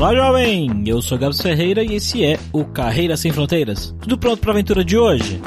Olá, jovem! Eu sou Gabs Ferreira e esse é o Carreira Sem Fronteiras. Tudo pronto para a aventura de hoje?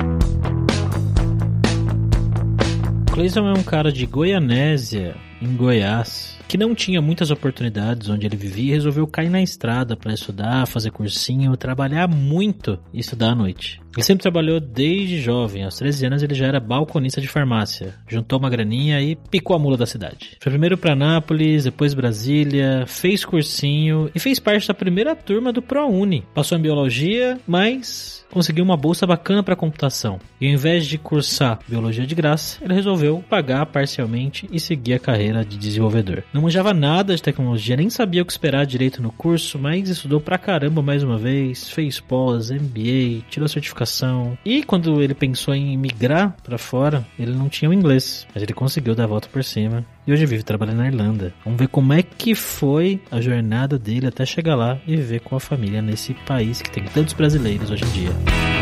Cleison é um cara de Goianésia, em Goiás, que não tinha muitas oportunidades onde ele vivia resolveu cair na estrada para estudar, fazer cursinho, trabalhar muito e estudar à noite. Ele sempre trabalhou desde jovem, aos 13 anos ele já era balconista de farmácia. Juntou uma graninha e picou a mula da cidade. Foi primeiro para Nápoles, depois Brasília, fez cursinho e fez parte da primeira turma do ProUni. Passou em biologia, mas conseguiu uma bolsa bacana para computação. E ao invés de cursar biologia de graça, ele resolveu pagar parcialmente e seguir a carreira de desenvolvedor. Não manjava nada de tecnologia, nem sabia o que esperar direito no curso, mas estudou pra caramba mais uma vez, fez pós, MBA, tirou certificação e quando ele pensou em migrar para fora, ele não tinha o inglês, mas ele conseguiu dar a volta por cima. E hoje vive trabalhando na Irlanda. Vamos ver como é que foi a jornada dele até chegar lá e viver com a família nesse país que tem tantos brasileiros hoje em dia.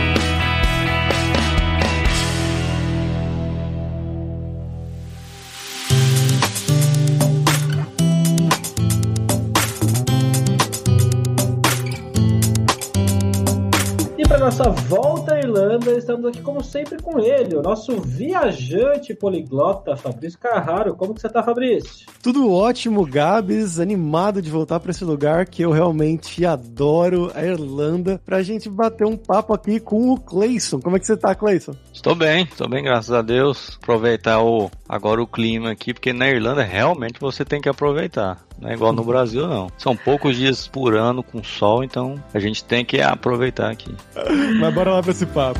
Nossa volta à Irlanda, estamos aqui como sempre com ele, o nosso viajante poliglota, Fabrício Carraro. Como que você tá, Fabrício? Tudo ótimo, Gabs, animado de voltar para esse lugar que eu realmente adoro, a Irlanda, pra gente bater um papo aqui com o Clayson. Como é que você tá, Clayson? Estou bem, estou bem, graças a Deus. Aproveitar o, agora o clima aqui, porque na Irlanda realmente você tem que aproveitar. Não é igual no Brasil, não. São poucos dias por ano com sol, então a gente tem que aproveitar aqui. Mas bora lá pra esse papo.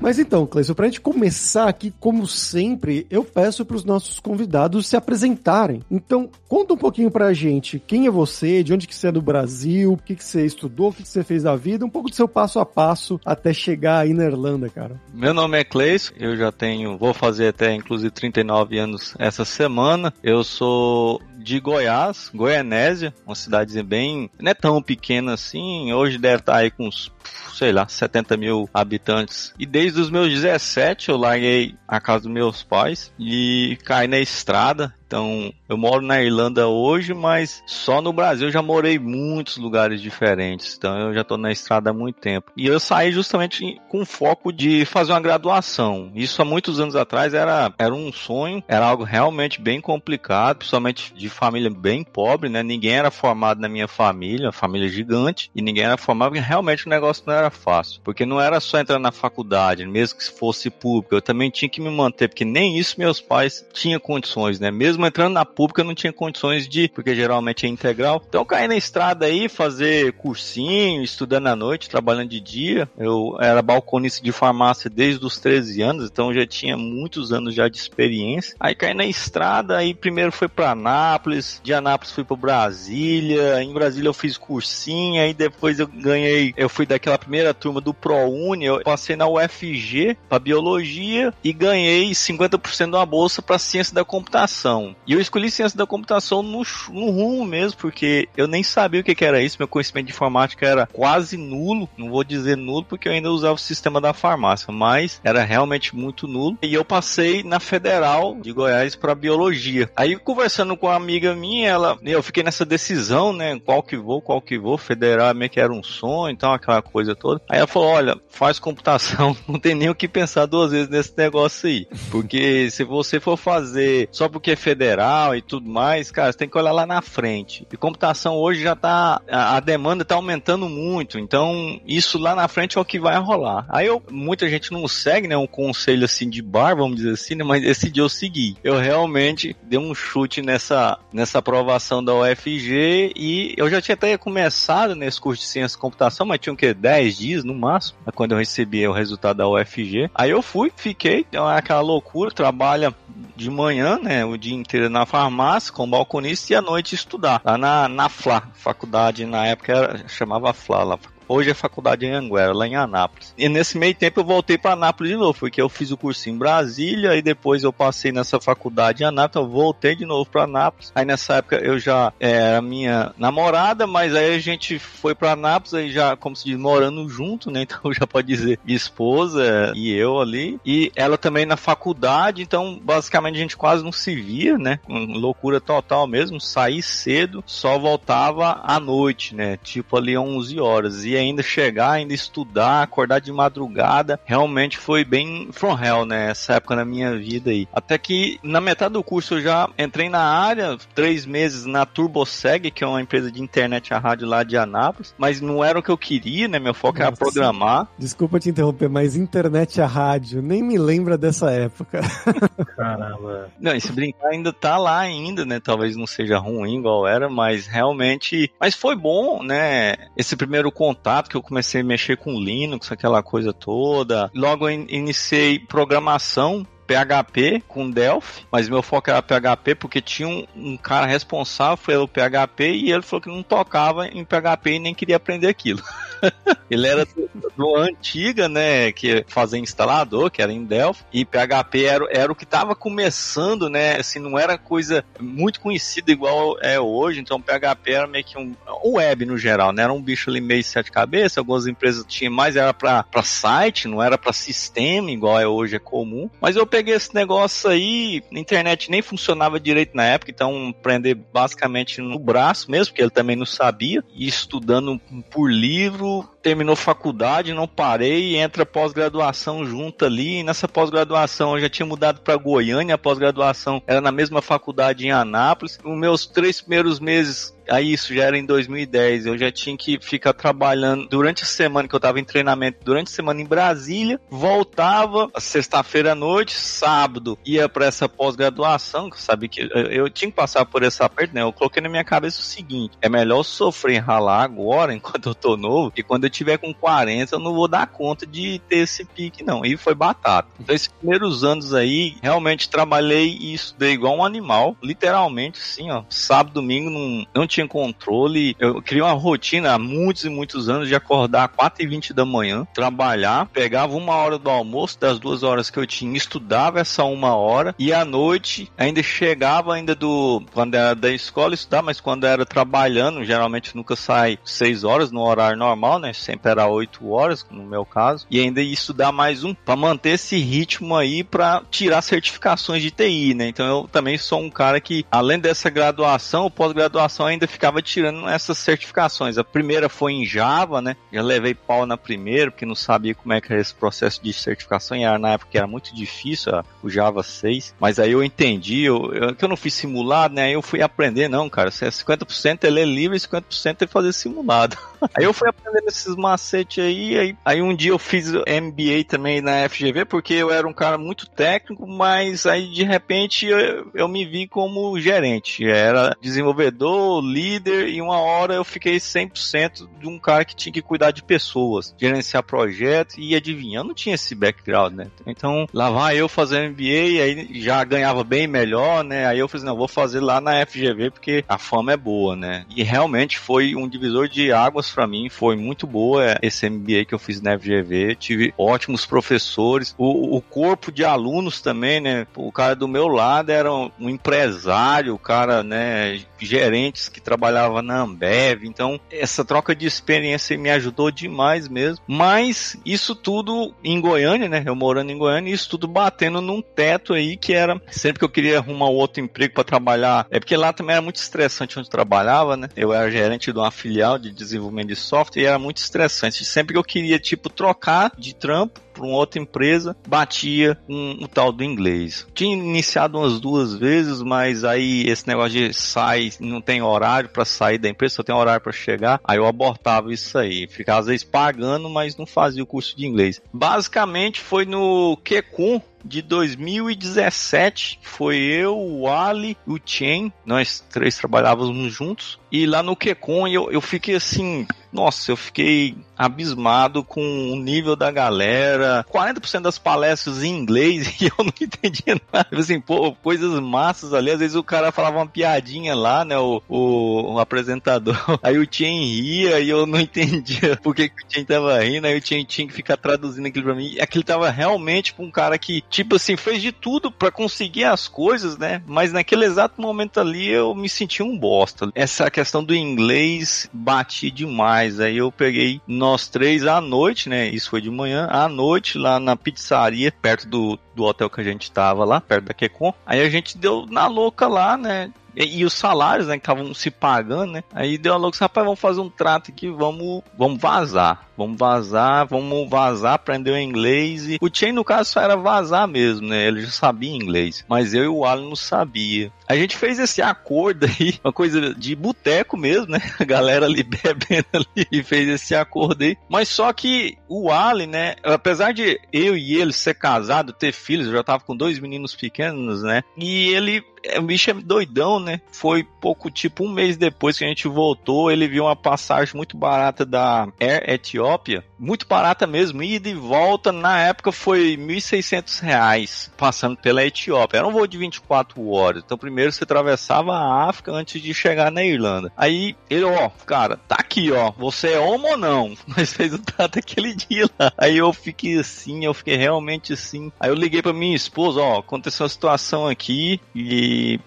Mas então, Cleison, para a gente começar aqui, como sempre, eu peço para os nossos convidados se apresentarem. Então, conta um pouquinho para a gente quem é você, de onde que você é do Brasil, o que, que você estudou, o que, que você fez da vida, um pouco do seu passo a passo até chegar aí na Irlanda, cara. Meu nome é Cleison, eu já tenho, vou fazer até inclusive 39 anos essa semana. Eu sou de Goiás, Goianésia, uma cidadezinha bem, não é tão pequena assim, hoje deve estar aí com uns sei lá, 70 mil habitantes. E desde os meus 17 eu larguei a casa dos meus pais e caí na estrada. Então, eu moro na Irlanda hoje, mas só no Brasil eu já morei em muitos lugares diferentes. Então, eu já estou na estrada há muito tempo. E eu saí justamente com foco de fazer uma graduação. Isso há muitos anos atrás era, era um sonho, era algo realmente bem complicado, principalmente de família bem pobre, né? Ninguém era formado na minha família, família gigante, e ninguém era formado, porque realmente o negócio não era fácil. Porque não era só entrar na faculdade, mesmo que fosse público, eu também tinha que me manter, porque nem isso meus pais tinham condições, né? Mesmo entrando na pública, não tinha condições de, porque geralmente é integral. Então, caí na estrada aí, fazer cursinho, estudando à noite, trabalhando de dia. Eu era balconista de farmácia desde os 13 anos, então já tinha muitos anos já de experiência. Aí caí na estrada, aí primeiro foi para Anápolis, de Anápolis fui para Brasília, em Brasília eu fiz cursinho, aí depois eu ganhei, eu fui daquela primeira turma do ProUni, eu passei na UFG para biologia e ganhei 50% de uma bolsa para ciência da computação. E eu escolhi ciência da computação no, no rumo mesmo, porque eu nem sabia o que, que era isso, meu conhecimento de informática era quase nulo, não vou dizer nulo porque eu ainda usava o sistema da farmácia, mas era realmente muito nulo. E eu passei na Federal de Goiás para biologia. Aí conversando com uma amiga minha, ela, eu fiquei nessa decisão, né, qual que vou, qual que vou, Federal meio que era um sonho, então aquela coisa toda. Aí ela falou, olha, faz computação, não tem nem o que pensar duas vezes nesse negócio aí, porque se você for fazer só porque é federal federal e tudo mais, cara, você tem que olhar lá na frente. E computação hoje já tá, a, a demanda tá aumentando muito, então isso lá na frente é o que vai rolar. Aí eu, muita gente não segue, né, um conselho assim de bar, vamos dizer assim, né, mas esse dia eu segui. Eu realmente dei um chute nessa, nessa aprovação da UFG e eu já tinha até começado nesse curso de ciência e computação, mas tinha o que, 10 dias no máximo, quando eu recebi o resultado da UFG. Aí eu fui, fiquei, então é aquela loucura, trabalha de manhã, né, o dia inteiro na farmácia, com balconista, e à noite estudar, lá na, na FLA, faculdade, na época era, chamava FLA, lá, Hoje é faculdade em Anguera, lá em Anápolis. E nesse meio tempo eu voltei para Anápolis de novo, porque eu fiz o curso em Brasília e depois eu passei nessa faculdade em Anápolis, eu voltei de novo para Anápolis. Aí nessa época eu já era minha namorada, mas aí a gente foi para Anápolis aí já, como se diz, morando junto, né? Então já pode dizer minha esposa e eu ali. E ela também na faculdade, então basicamente a gente quase não se via, né? Loucura total mesmo, saí cedo, só voltava à noite, né? Tipo ali 11 horas. E ainda chegar, ainda estudar, acordar de madrugada, realmente foi bem from hell, né? Essa época na minha vida aí. Até que na metade do curso eu já entrei na área, três meses na TurboSeg, que é uma empresa de internet a rádio lá de Anápolis, mas não era o que eu queria, né? Meu foco Nossa, era programar. Desculpa te interromper, mas internet a rádio, nem me lembra dessa época. Caramba. Não, esse brincar ainda tá lá ainda, né? Talvez não seja ruim igual era, mas realmente. Mas foi bom, né? Esse primeiro contato contato que eu comecei a mexer com Linux, aquela coisa toda. Logo eu iniciei programação PHP com Delphi, mas meu foco era PHP porque tinha um, um, cara responsável pelo PHP e ele falou que não tocava em PHP e nem queria aprender aquilo. ele era do, do, antiga, né, que fazia instalador, que era em Delphi, e PHP era, era o que estava começando, né, assim, não era coisa muito conhecida igual é hoje, então PHP era meio que um, o web no geral, né, era um bicho ali meio sete cabeças, algumas empresas tinham mais, era para site, não era para sistema, igual é hoje, é comum, mas eu peguei esse negócio aí, a internet nem funcionava direito na época, então aprender basicamente no braço mesmo, porque ele também não sabia, e estudando por livro, through terminou faculdade, não parei, entra pós-graduação junto ali. E nessa pós-graduação eu já tinha mudado para Goiânia, a pós-graduação era na mesma faculdade em Anápolis. Os meus três primeiros meses aí isso já era em 2010, eu já tinha que ficar trabalhando durante a semana que eu tava em treinamento, durante a semana em Brasília, voltava sexta-feira à noite, sábado ia para essa pós-graduação, que sabia que eu, tinha que passar por essa aperto, né? Eu coloquei na minha cabeça o seguinte, é melhor sofrer ralar agora, enquanto eu tô novo, e quando eu tiver com 40, eu não vou dar conta de ter esse pique, não. E foi batata. Então, esses primeiros anos aí, realmente trabalhei e estudei igual um animal, literalmente, assim, ó. Sábado, domingo, não, não tinha controle. Eu criei uma rotina há muitos e muitos anos de acordar às 4 e 20 da manhã, trabalhar, pegava uma hora do almoço, das duas horas que eu tinha, estudava essa uma hora, e à noite ainda chegava ainda do, quando era da escola estudar, mas quando era trabalhando, geralmente nunca sai 6 horas no horário normal, né? Sempre era 8 horas, no meu caso, e ainda estudar mais um para manter esse ritmo aí para tirar certificações de TI, né? Então eu também sou um cara que, além dessa graduação, pós-graduação ainda ficava tirando essas certificações. A primeira foi em Java, né? Já levei pau na primeira, porque não sabia como é que era esse processo de certificação, e era, na época era muito difícil o Java 6, mas aí eu entendi, eu, eu, que eu não fiz simulado, né? Aí eu fui aprender, não, cara, 50% ele é livre e 50% é fazer simulado. aí eu fui aprendendo esses macetes aí, aí, aí um dia eu fiz MBA também na FGV, porque eu era um cara muito técnico, mas aí de repente eu, eu me vi como gerente. Era desenvolvedor, líder, e uma hora eu fiquei 100% de um cara que tinha que cuidar de pessoas, gerenciar projetos, e adivinha, eu não tinha esse background, né? Então lá vai eu fazer MBA, aí já ganhava bem melhor, né? Aí eu falei, não, vou fazer lá na FGV porque a fama é boa, né? E realmente foi um divisor de águas para mim, foi muito boa esse MBA que eu fiz na FGV, tive ótimos professores, o, o corpo de alunos também, né? O cara do meu lado era um empresário, o cara, né, gerentes que trabalhava na Ambev, então essa troca de experiência me ajudou demais mesmo. Mas isso tudo em Goiânia, né? Eu morando em Goiânia, isso tudo batendo num teto aí que era sempre que eu queria arrumar outro emprego para trabalhar, é porque lá também era muito estressante onde eu trabalhava, né? Eu era gerente de uma filial de desenvolvimento desenvolvimento de software e era muito estressante. Sempre que eu queria, tipo, trocar de trampo, para uma outra empresa, batia um, o tal do inglês. Tinha iniciado umas duas vezes, mas aí esse negócio de sai, não tem horário para sair da empresa, só tem horário para chegar, aí eu abortava isso aí. Ficava às vezes pagando, mas não fazia o curso de inglês. Basicamente foi no Kekun, de 2017. Foi eu, o Ali o Chen. Nós três trabalhávamos juntos. E lá no Kekon eu, eu fiquei assim, nossa, eu fiquei abismado com o nível da galera. 40% das palestras em inglês e eu não entendia nada. Assim, pô, coisas massas ali. Às vezes o cara falava uma piadinha lá, né? O, o, o apresentador. Aí o Chen ria e eu não entendia por que, o Chen tava rindo. Aí o Chen tinha que ficar traduzindo aquilo pra mim. E aquilo tava realmente pra um cara que, tipo assim, fez de tudo para conseguir as coisas, né? Mas naquele exato momento ali eu me senti um bosta. Essa questão do inglês bati demais. Aí eu peguei nós três à noite, né? Isso foi de manhã, à noite lá na pizzaria, perto do, do hotel que a gente tava lá, perto da Quecon. Aí a gente deu na louca lá, né? E, e, os salários, né, que estavam se pagando, né? Aí deu a louca, rapaz, vamos fazer um trato aqui, vamos, vamos vazar. Vamos vazar, vamos vazar, aprender o inglês. E o Chen, no caso, só era vazar mesmo, né? Ele já sabia inglês. Mas eu e o Alan não sabia. A gente fez esse acordo aí, uma coisa de boteco mesmo, né? A galera ali bebendo ali e fez esse acordo aí. Mas só que o Ali, né? Apesar de eu e ele ser casado, ter filhos, eu já tava com dois meninos pequenos, né? E ele o bicho é doidão, né? Foi pouco, tipo, um mês depois que a gente voltou, ele viu uma passagem muito barata da Air Etiópia, muito barata mesmo, ida e volta, na época foi R$ 1.600 passando pela Etiópia. Era um voo de 24 horas. Então, primeiro você atravessava a África antes de chegar na Irlanda. Aí ele, ó, cara, tá aqui, ó, você é homo ou não? Mas fez o trato aquele dia lá. Aí eu fiquei assim, eu fiquei realmente assim. Aí eu liguei pra minha esposa, ó, aconteceu uma situação aqui e.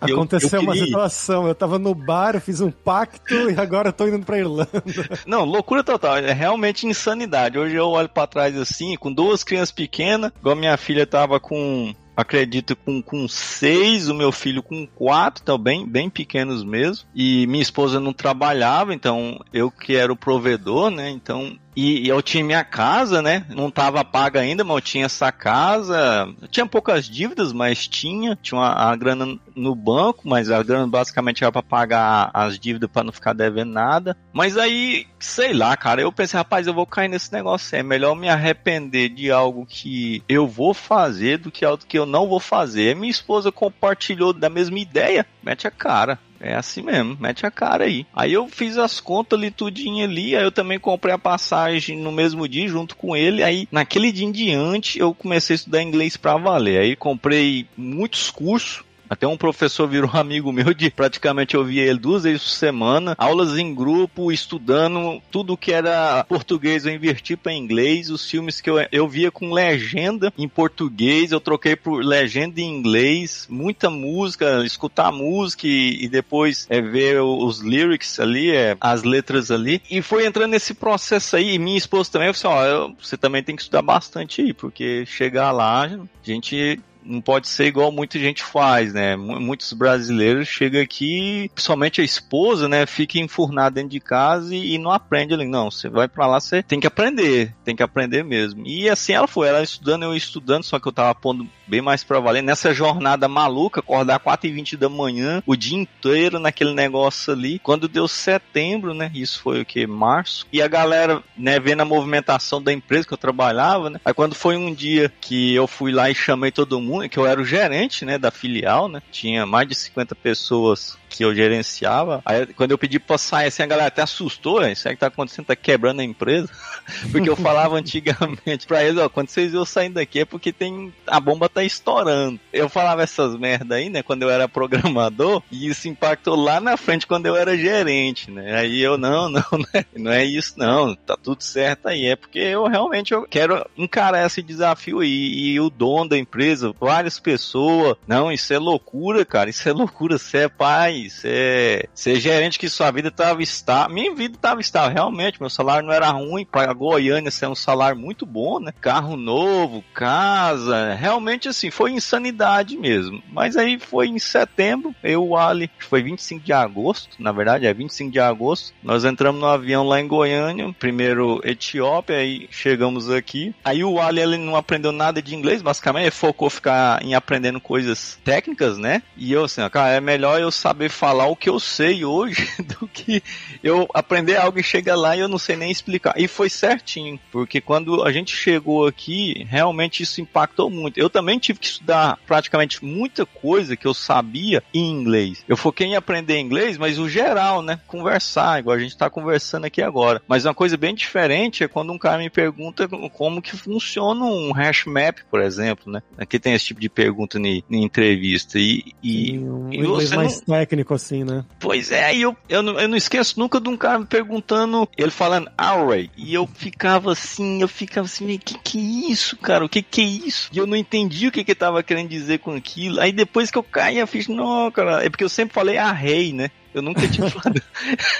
Aconteceu eu, eu uma situação, eu tava no bar, eu fiz um pacto e agora eu tô indo pra Irlanda. Não, loucura total, é realmente insanidade. Hoje eu olho para trás assim, com duas crianças pequenas, igual minha filha tava com acredito com, com seis, o meu filho com quatro, então bem, bem pequenos mesmo. E minha esposa não trabalhava, então eu que era o provedor, né? Então e, e, eu tinha minha casa, né? Não tava paga ainda, mas eu tinha essa casa. Eu tinha poucas dívidas, mas tinha. Tinha uma, a grana no banco, mas a grana basicamente era para pagar as dívidas para não ficar devendo nada. Mas aí, sei lá, cara, eu pensei, rapaz, eu vou cair nesse negócio. É melhor me arrepender de algo que eu vou fazer do que algo que eu não vou fazer. Minha esposa compartilhou da mesma ideia. Mete a cara. É assim mesmo, mete a cara aí. Aí eu fiz as contas ali, tudinho ali, aí eu também comprei a passagem no mesmo dia junto com ele, aí naquele dia em diante eu comecei a estudar inglês pra valer. Aí comprei muitos cursos, até um professor virou amigo meu de praticamente eu via ele duas vezes por semana, aulas em grupo, estudando tudo que era português. Eu inverti para inglês, os filmes que eu, eu via com legenda em português, eu troquei por legenda em inglês, muita música, escutar música e, e depois é, ver os lyrics ali, é, as letras ali, e foi entrando nesse processo aí, e minha esposa também, eu falei ó, você também tem que estudar bastante aí, porque chegar lá, a gente não pode ser igual muita gente faz, né? Muitos brasileiros chegam aqui, principalmente a esposa, né? Fica enfurnada dentro de casa e, e não aprende ali. Não, você vai para lá, você tem que aprender, tem que aprender mesmo. E assim ela foi, ela estudando, eu estudando, só que eu tava pondo bem mais pra valer. Nessa jornada maluca, acordar 4 e 20 da manhã, o dia inteiro naquele negócio ali. Quando deu setembro, né? Isso foi o que? Março. E a galera, né, vendo a movimentação da empresa que eu trabalhava, né? Aí quando foi um dia que eu fui lá e chamei todo mundo, que eu era o gerente, né, da filial, né? Tinha mais de 50 pessoas que eu gerenciava. Aí quando eu pedi pra sair assim, a galera até assustou, isso aí que tá acontecendo, tá quebrando a empresa. porque eu falava antigamente pra eles, ó, quando vocês eu saindo daqui é porque tem. A bomba tá estourando. Eu falava essas merda aí, né, quando eu era programador, e isso impactou lá na frente quando eu era gerente, né? Aí eu, não, não, né? Não é isso, não. Tá tudo certo aí. É porque eu realmente eu quero encarar esse desafio aí. E o dono da empresa, várias pessoas. Não, isso é loucura, cara. Isso é loucura. Você é pai, isso é. Você é gerente que sua vida tava estável. Minha vida tava estável, realmente. Meu salário não era ruim. Pra Goiânia, isso é um salário muito bom, né? Carro novo, casa. Realmente, assim, foi insanidade mesmo. Mas aí foi em setembro, eu, o Ali, foi 25 de agosto, na verdade, é 25 de agosto. Nós entramos no avião lá em Goiânia, primeiro Etiópia, aí chegamos aqui. Aí o Ali, ele não aprendeu nada de inglês, basicamente, ele focou ficar em aprendendo coisas técnicas, né? E eu, assim, cara, é melhor eu saber falar o que eu sei hoje do que eu aprender algo e chegar lá e eu não sei nem explicar. E foi certinho, porque quando a gente chegou aqui, realmente isso impactou muito. Eu também tive que estudar praticamente muita coisa que eu sabia em inglês. Eu foquei em aprender inglês, mas o geral, né? Conversar, igual a gente tá conversando aqui agora. Mas uma coisa bem diferente é quando um cara me pergunta como que funciona um hash map, por exemplo, né? Aqui tem esse tipo de pergunta em, entrevista. E, e, um e mais não... técnico, assim, né? Pois é, e eu, eu, não, eu não esqueço nunca de um cara me perguntando, ele falando array, e eu ficava assim, eu ficava assim, que que é isso, cara? O que que é isso? E eu não entendi o que que tava querendo dizer com aquilo. Aí depois que eu caí, eu fiz, não, cara, é porque eu sempre falei array, né? Eu nunca tinha falado,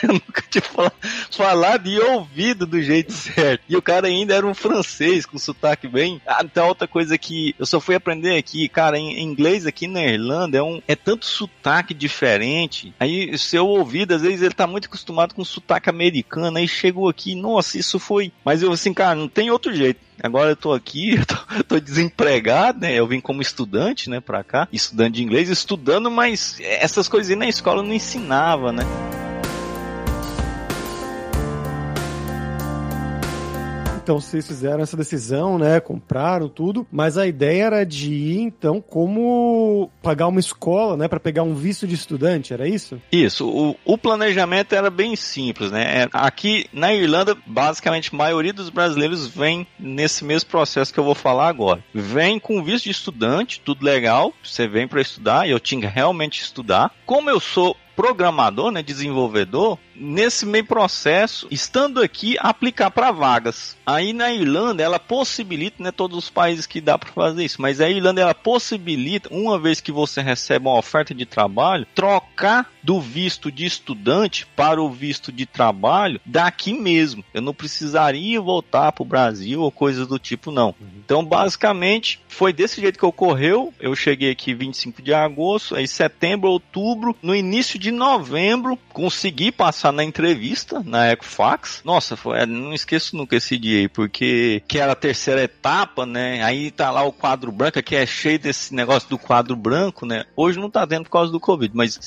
eu nunca tinha falado, falado e ouvido do jeito certo. E o cara ainda era um francês com sotaque bem. Ah, então outra coisa que eu só fui aprender aqui, cara, em inglês aqui na Irlanda é um é tanto sotaque diferente. Aí seu ouvido às vezes ele tá muito acostumado com sotaque americano, aí chegou aqui, nossa, isso foi. Mas eu assim, cara, não tem outro jeito Agora eu tô aqui, eu tô, tô, desempregado, né? Eu vim como estudante, né, pra cá, estudante de inglês, estudando, mas essas coisinhas na escola não ensinava, né? Então vocês fizeram essa decisão, né? Compraram tudo, mas a ideia era de ir, então, como pagar uma escola, né? Para pegar um visto de estudante, era isso? Isso. O, o planejamento era bem simples, né? É, aqui na Irlanda, basicamente, a maioria dos brasileiros vem nesse mesmo processo que eu vou falar agora. Vem com visto de estudante, tudo legal, você vem para estudar, e eu tinha realmente estudar. Como eu sou programador, né, desenvolvedor, nesse meio processo, estando aqui, aplicar para vagas. Aí na Irlanda ela possibilita, né, todos os países que dá para fazer isso, mas a Irlanda ela possibilita, uma vez que você recebe uma oferta de trabalho, trocar do visto de estudante para o visto de trabalho daqui mesmo. Eu não precisaria voltar para o Brasil ou coisas do tipo não. Então, basicamente, foi desse jeito que ocorreu. Eu cheguei aqui 25 de agosto, aí setembro, outubro, no início de novembro, consegui passar na entrevista na Ecofax. Nossa, foi, não esqueço nunca esse dia aí, porque que era a terceira etapa, né? Aí tá lá o quadro branco, que é cheio desse negócio do quadro branco, né? Hoje não tá dentro por causa do Covid, mas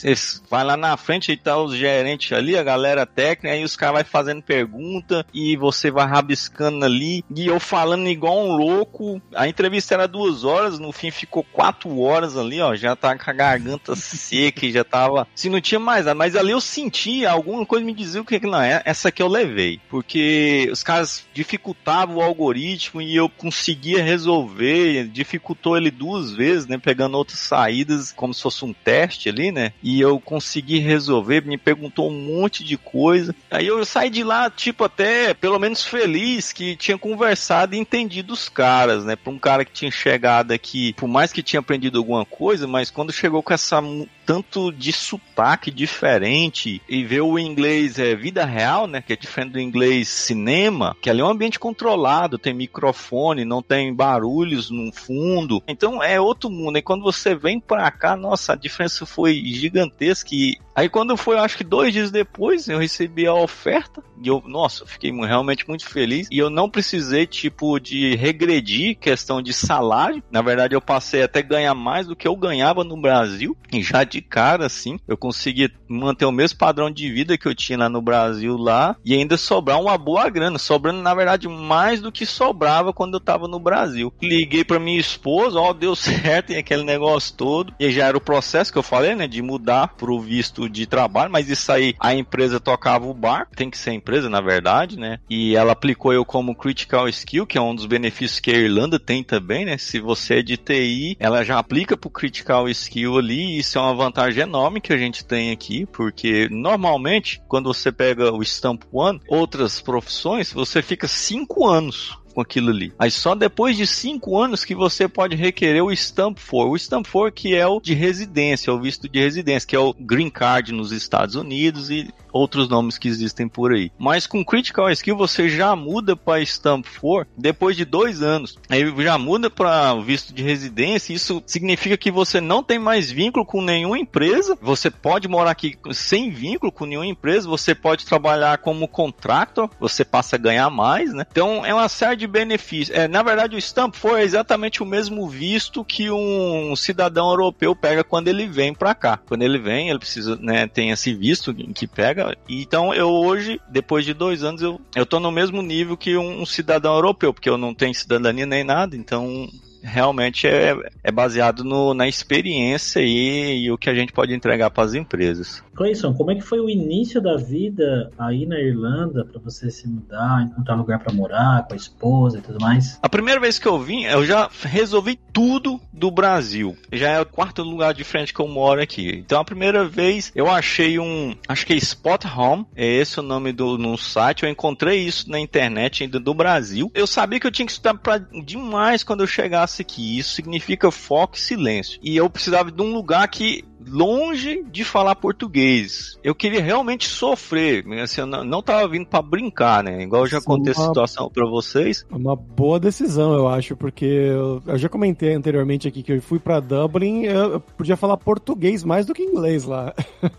vai lá na frente e tá os gerentes ali, a galera técnica, aí os caras vai fazendo pergunta e você vai rabiscando ali. E eu falando igual um louco. A entrevista era duas horas, no fim ficou quatro horas ali, ó. Já tá com a garganta seca e já tava. Se não tinha mais nada, mas ali eu sentia alguma coisa me dizia o que que não é. Essa que eu levei. Porque os caras dificultavam o algoritmo e eu conseguia resolver. Dificultou ele duas vezes, né? Pegando outras saídas, como se fosse um teste ali, né? E eu consegui resolver. Me perguntou um monte de coisa. Aí eu saí de lá, tipo, até pelo menos feliz que tinha conversado e entendido os caras, né? Pra um cara que tinha chegado aqui, por mais que tinha aprendido alguma coisa, mas quando chegou com essa tanto de sotaque diferente e ver o inglês é vida real, né? Que é diferente do inglês cinema, que ali é um ambiente controlado, tem microfone, não tem barulhos no fundo. Então é outro mundo. E quando você vem pra cá, nossa, a diferença foi gigantesca. E aí quando foi, acho que dois dias depois, eu recebi a oferta e eu, nossa, fiquei realmente muito feliz. E eu não precisei, tipo, de regredir questão de salário. Na verdade, eu passei até ganhar mais do que eu ganhava no Brasil. E já de cara, assim, eu consegui manter o mesmo padrão de vida que eu tinha lá no Brasil lá e ainda sobrar uma boa grana, sobrando na verdade mais do que sobrava quando eu tava no Brasil. Liguei para minha esposa, ó, deu certo e aquele negócio todo. E já era o processo que eu falei, né, de mudar pro visto de trabalho, mas isso aí a empresa tocava o bar, tem que ser empresa na verdade, né? E ela aplicou eu como critical skill, que é um dos benefícios que a Irlanda tem também, né? Se você é de TI, ela já aplica pro critical skill ali, e isso é uma vantagem enorme que a gente tem aqui, porque normalmente, quando você pega o Stamp One, outras profissões, você fica cinco anos com aquilo ali. Aí só depois de cinco anos que você pode requerer o Stamp 4. O Stamp 4 que é o de residência, o visto de residência, que é o Green Card nos Estados Unidos e outros nomes que existem por aí. Mas com Critical Skill você já muda para Stamp 4 depois de dois anos. Aí já muda para visto de residência. Isso significa que você não tem mais vínculo com nenhuma empresa. Você pode morar aqui sem vínculo com nenhuma empresa. Você pode trabalhar como contractor. Você passa a ganhar mais, né? Então é uma série de benefícios. É, na verdade, o Stamp 4 é exatamente o mesmo visto que um cidadão europeu pega quando ele vem para cá. Quando ele vem, ele precisa, né, tem esse visto que pega então eu hoje, depois de dois anos, eu, eu tô no mesmo nível que um, um cidadão europeu, porque eu não tenho cidadania nem nada, então realmente é, é baseado no, na experiência e, e, o que a gente pode entregar para as empresas. Cleison, como é que foi o início da vida aí na Irlanda para você se mudar, encontrar lugar para morar com a esposa e tudo mais? A primeira vez que eu vim, eu já resolvi tudo do Brasil. Já é o quarto lugar de frente que eu moro aqui. Então a primeira vez eu achei um, acho que é Spot Home, é esse o nome do no site. Eu encontrei isso na internet ainda do Brasil. Eu sabia que eu tinha que estudar pra, demais quando eu chegasse aqui. Isso significa foco e silêncio. E eu precisava de um lugar que longe de falar português. Eu queria realmente sofrer, assim, eu não tava vindo para brincar, né? Igual eu já Sim, contei uma, a situação para vocês. Uma boa decisão, eu acho, porque eu, eu já comentei anteriormente aqui que eu fui para Dublin, eu, eu, podia falar português mais do que inglês lá.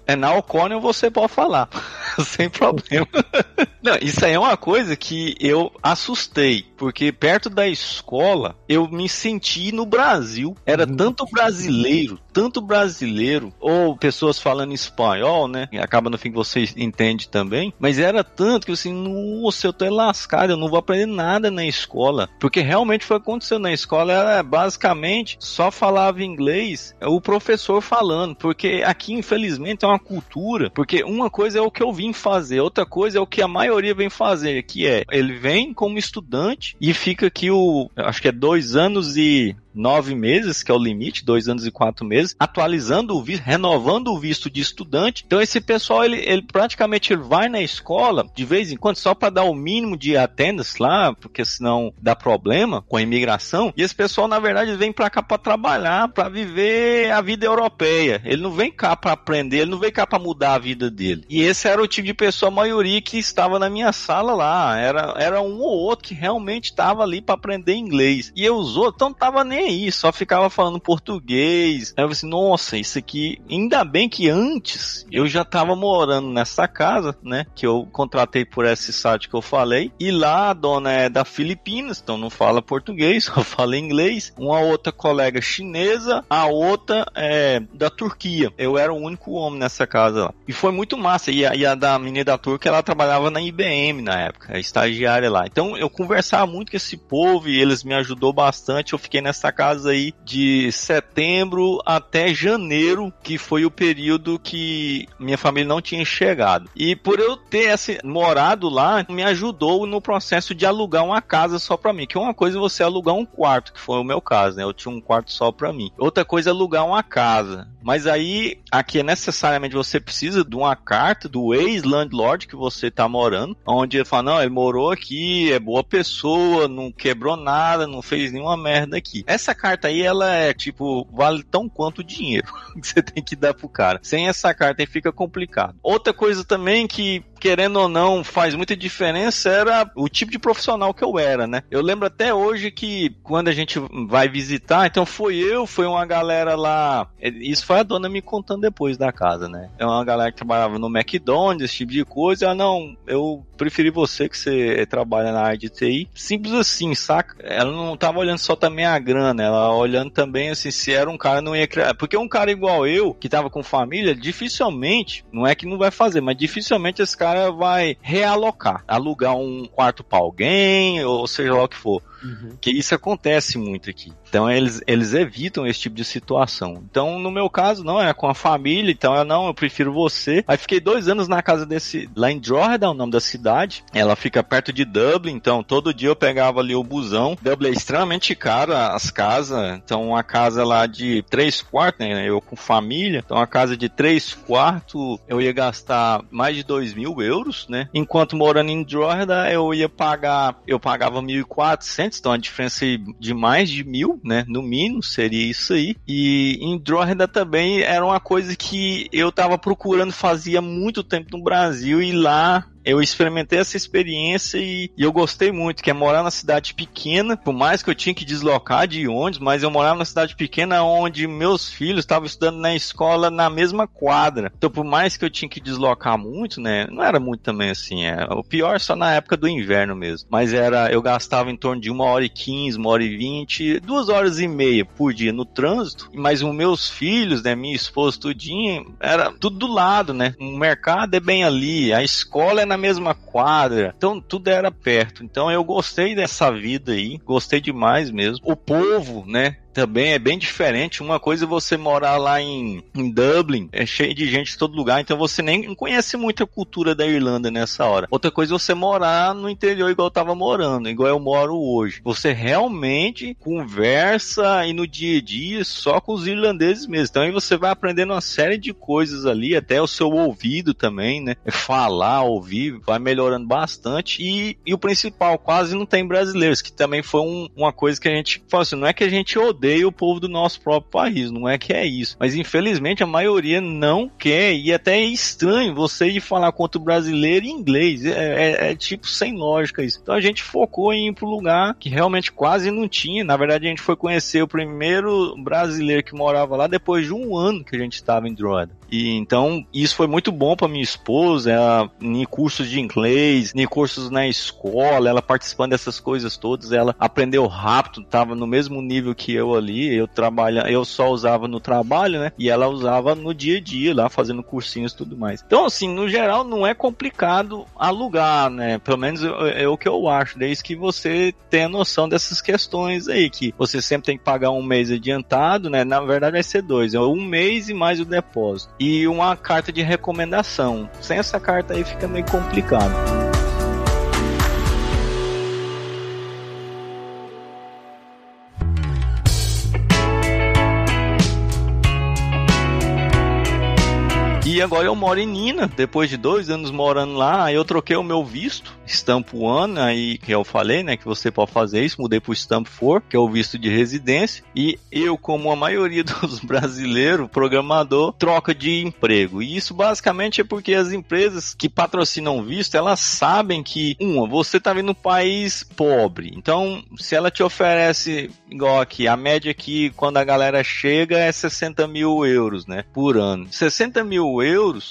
É na O'Connell você pode falar, sem problema. Não, isso aí é uma coisa que eu assustei, porque perto da escola eu me senti no Brasil. Era uhum. tanto brasileiro, tanto brasileiro, ou pessoas falando espanhol, né? Acaba no fim que você entende também. Mas era tanto que assim, nossa, eu tô lascado, eu não vou aprender nada na escola. Porque realmente foi acontecendo na escola, era basicamente só falava inglês, o professor falando. Porque aqui, infelizmente, é uma cultura. Porque uma coisa é o que eu vim fazer, outra coisa é o que a maioria vem fazer, que é ele vem como estudante e fica aqui o. Acho que é dois anos e nove meses, que é o limite, dois anos e quatro meses, atualizando o visto, renovando o visto de estudante. Então esse pessoal, ele, ele praticamente vai na escola de vez em quando só para dar o mínimo de attendance lá, porque senão dá problema com a imigração. E esse pessoal, na verdade, vem para cá para trabalhar, para viver a vida europeia. Ele não vem cá para aprender, ele não vem cá para mudar a vida dele. E esse era o tipo de pessoa, a maioria que estava na minha sala lá. Era, era um ou outro que realmente estava ali para aprender inglês. E os outros não tava nem aí, só ficava falando português. Aí eu falei assim, nossa, isso aqui, ainda bem que antes eu já tava morando nessa casa, né, que eu contratei por esse site que eu falei, e lá a dona é da Filipinas, então não fala português, só fala inglês. Uma outra colega chinesa, a outra é da Turquia. Eu era o único homem nessa casa lá. E foi muito massa. E a, e a da menina da Turquia, ela trabalhava na IBM na época, a estagiária lá. Então eu conversava muito com esse povo e eles me ajudou bastante. Eu fiquei nessa casa aí de setembro até janeiro, que foi o período que minha família não tinha chegado. E por eu ter esse, morado lá, me ajudou no processo de alugar uma casa só para mim. Que uma coisa é você alugar um quarto, que foi o meu caso, né? Eu tinha um quarto só para mim. Outra coisa é alugar uma casa. Mas aí, aqui é necessariamente você precisa de uma carta do ex-landlord que você tá morando, onde ele fala, não, ele morou aqui, é boa pessoa, não quebrou nada, não fez nenhuma merda aqui. Essa essa carta aí, ela é tipo, vale tão quanto o dinheiro que você tem que dar pro cara. Sem essa carta aí fica complicado. Outra coisa também que querendo ou não, faz muita diferença era o tipo de profissional que eu era, né? Eu lembro até hoje que quando a gente vai visitar, então foi eu, foi uma galera lá. É, isso foi a dona me contando depois da casa, né? É uma galera que trabalhava no McDonald's, esse tipo de coisa. Ah, não, eu preferi você que você trabalha na área de TI. Simples assim, saca? Ela não tava olhando só também a grana, ela olhando também assim, se era um cara não ia criar. Porque um cara igual eu, que tava com família, dificilmente, não é que não vai fazer, mas dificilmente esse cara cara vai realocar, alugar um quarto para alguém, ou seja lá o que for. Uhum. Que isso acontece muito aqui. Então eles, eles evitam esse tipo de situação. Então, no meu caso, não, é com a família, então eu não, eu prefiro você. Aí fiquei dois anos na casa desse, lá em Jordan, o nome da cidade. Ela fica perto de Dublin, então todo dia eu pegava ali o busão. Dublin é extremamente caro as casas, então uma casa lá de três quartos, né, eu com família, então uma casa de três quartos eu ia gastar mais de dois mil euros, né? Enquanto morando em Jordan eu ia pagar, eu pagava 1.400, então a diferença de mais de mil, né? No mínimo seria isso aí. E em Jordan também era uma coisa que eu tava procurando fazia muito tempo no Brasil e lá eu experimentei essa experiência e, e, eu gostei muito, que é morar na cidade pequena, por mais que eu tinha que deslocar de ônibus, mas eu morava na cidade pequena onde meus filhos estavam estudando na escola na mesma quadra. Então, por mais que eu tinha que deslocar muito, né, não era muito também assim, é, o pior só na época do inverno mesmo, mas era, eu gastava em torno de uma hora e quinze, uma hora e vinte, duas horas e meia por dia no trânsito, mas os meus filhos, né, minha esposa, tudinho, era tudo do lado, né, o mercado é bem ali, a escola é na na mesma quadra. Então tudo era perto. Então eu gostei dessa vida aí, gostei demais mesmo. O povo, né? Também é bem diferente. Uma coisa é você morar lá em, em Dublin, é cheio de gente de todo lugar, então você nem conhece muito a cultura da Irlanda nessa hora. Outra coisa é você morar no interior igual eu tava morando, igual eu moro hoje. Você realmente conversa e no dia a dia só com os irlandeses mesmo. Então aí você vai aprendendo uma série de coisas ali, até o seu ouvido também, né? É falar, ouvir, vai melhorando bastante. E, e o principal, quase não tem brasileiros, que também foi um, uma coisa que a gente falou assim, não é que a gente odeia odeia o povo do nosso próprio país, não é que é isso. Mas infelizmente a maioria não quer, e até é estranho você ir falar contra o brasileiro em inglês. É, é, é, tipo sem lógica isso. Então a gente focou em ir pro lugar que realmente quase não tinha. Na verdade, a gente foi conhecer o primeiro brasileiro que morava lá depois de um ano que a gente estava em Droga. E então isso foi muito bom para minha esposa, ela, em cursos de inglês, em cursos na escola, ela participando dessas coisas todas, ela aprendeu rápido, estava no mesmo nível que eu ali, eu trabalha, eu só usava no trabalho, né? E ela usava no dia a dia lá, fazendo cursinhos e tudo mais. Então, assim, no geral não é complicado alugar, né? Pelo menos é, é o que eu acho, desde que você tenha noção dessas questões aí, que você sempre tem que pagar um mês adiantado, né? Na verdade vai ser dois, é um mês e mais o depósito e uma carta de recomendação. Sem essa carta aí fica meio complicado. E agora eu moro em Nina, depois de dois anos morando lá, eu troquei o meu visto, Stamp One, aí que eu falei, né, que você pode fazer isso, mudei pro Stamp 4, que é o visto de residência, e eu, como a maioria dos brasileiros, programador, troca de emprego. E isso basicamente é porque as empresas que patrocinam visto, elas sabem que, uma, você tá vindo um país pobre, então se ela te oferece, igual aqui, a média aqui, quando a galera chega é 60 mil euros, né, por ano. 60 mil euros